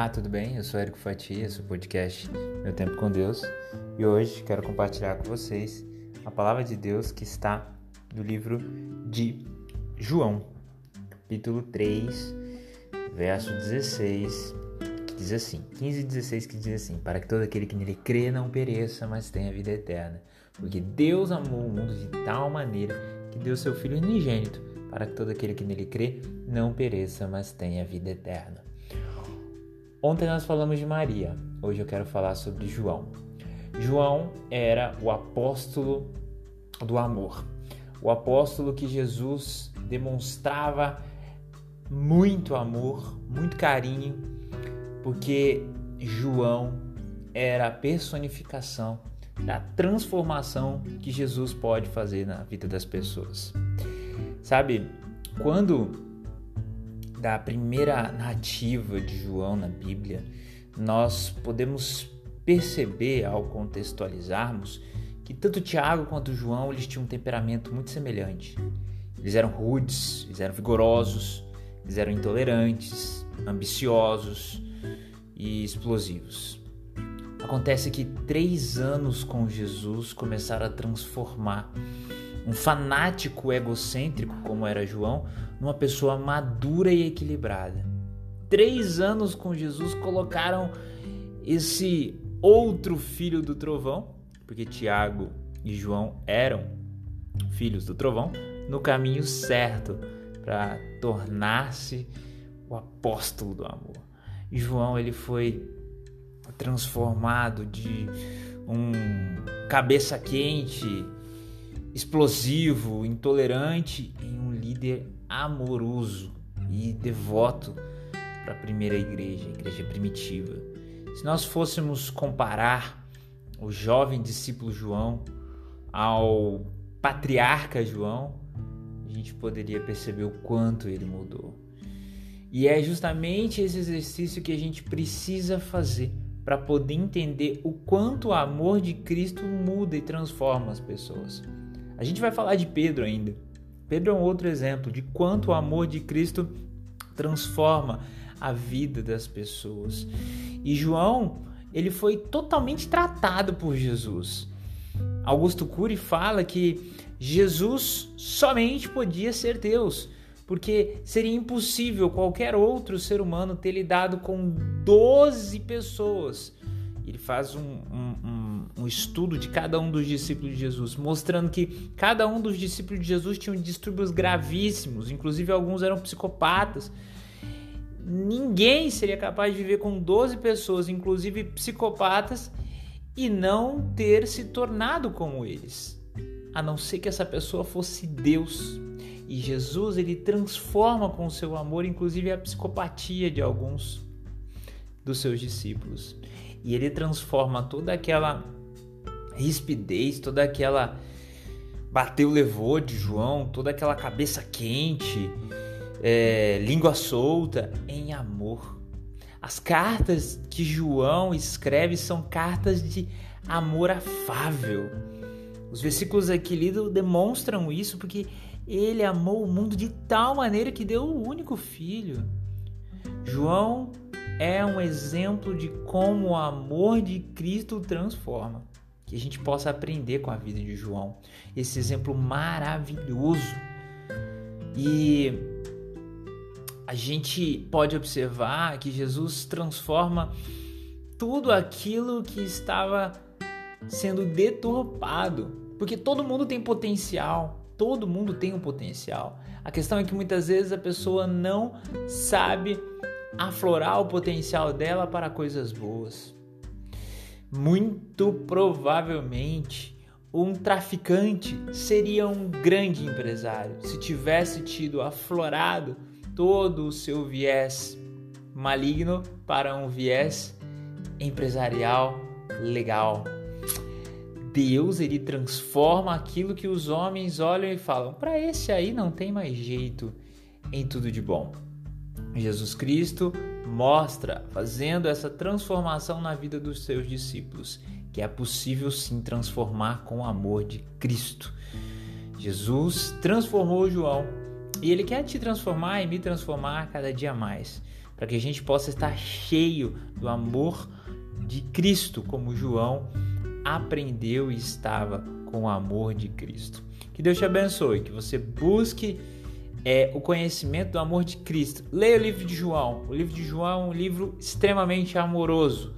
Olá, tudo bem? Eu sou Érico Fatia, sou podcast Meu Tempo com Deus e hoje quero compartilhar com vocês a palavra de Deus que está no livro de João, capítulo 3, verso 16, que diz assim: 15 e 16 que diz assim: Para que todo aquele que nele crê não pereça, mas tenha vida eterna. Porque Deus amou o mundo de tal maneira que deu seu Filho unigênito, para que todo aquele que nele crê não pereça, mas tenha vida eterna. Ontem nós falamos de Maria, hoje eu quero falar sobre João. João era o apóstolo do amor, o apóstolo que Jesus demonstrava muito amor, muito carinho, porque João era a personificação da transformação que Jesus pode fazer na vida das pessoas. Sabe, quando da primeira narrativa de João na Bíblia, nós podemos perceber ao contextualizarmos que tanto Tiago quanto João eles tinham um temperamento muito semelhante. Eles eram rudes, eles eram vigorosos, eles eram intolerantes, ambiciosos e explosivos. Acontece que três anos com Jesus começaram a transformar um fanático egocêntrico como era João numa pessoa madura e equilibrada. Três anos com Jesus colocaram esse outro filho do trovão, porque Tiago e João eram filhos do trovão, no caminho certo para tornar-se o apóstolo do amor. João ele foi transformado de um cabeça quente, explosivo, intolerante em um líder amoroso e devoto para a primeira igreja, a igreja primitiva. Se nós fôssemos comparar o jovem discípulo João ao patriarca João, a gente poderia perceber o quanto ele mudou. E é justamente esse exercício que a gente precisa fazer para poder entender o quanto o amor de Cristo muda e transforma as pessoas. A gente vai falar de Pedro ainda. Pedro é um outro exemplo de quanto o amor de Cristo transforma a vida das pessoas. E João, ele foi totalmente tratado por Jesus. Augusto Cury fala que Jesus somente podia ser Deus, porque seria impossível qualquer outro ser humano ter lidado com 12 pessoas ele faz um, um, um, estudo de cada um dos discípulos de Jesus, mostrando que cada um dos discípulos de Jesus tinham distúrbios gravíssimos, inclusive alguns eram psicopatas. Ninguém seria capaz de viver com 12 pessoas, inclusive psicopatas, e não ter se tornado como eles, a não ser que essa pessoa fosse Deus. E Jesus ele transforma com o seu amor, inclusive a psicopatia de alguns dos seus discípulos e ele transforma toda aquela rispidez, toda aquela bateu levou de João, toda aquela cabeça quente, é, língua solta, em amor. As cartas que João escreve são cartas de amor afável. Os versículos aqui lidos demonstram isso porque ele amou o mundo de tal maneira que deu o único filho. João é um exemplo de como o amor de Cristo transforma. Que a gente possa aprender com a vida de João. Esse exemplo maravilhoso. E a gente pode observar que Jesus transforma tudo aquilo que estava sendo deturpado. Porque todo mundo tem potencial. Todo mundo tem um potencial. A questão é que muitas vezes a pessoa não sabe aflorar o potencial dela para coisas boas. Muito provavelmente, um traficante seria um grande empresário se tivesse tido aflorado todo o seu viés maligno para um viés empresarial legal. Deus ele transforma aquilo que os homens olham e falam: para esse aí não tem mais jeito em tudo de bom. Jesus Cristo mostra, fazendo essa transformação na vida dos seus discípulos, que é possível sim transformar com o amor de Cristo. Jesus transformou João e ele quer te transformar e me transformar cada dia mais, para que a gente possa estar cheio do amor de Cristo, como João aprendeu e estava com o amor de Cristo. Que Deus te abençoe, que você busque é, o conhecimento do amor de Cristo. Leia o livro de João. O livro de João é um livro extremamente amoroso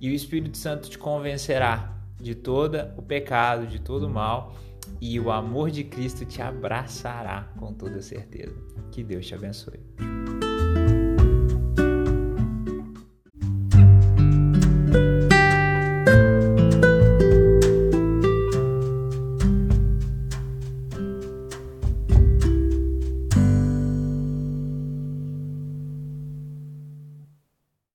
e o Espírito Santo te convencerá de todo o pecado, de todo o mal e o amor de Cristo te abraçará com toda certeza. Que Deus te abençoe.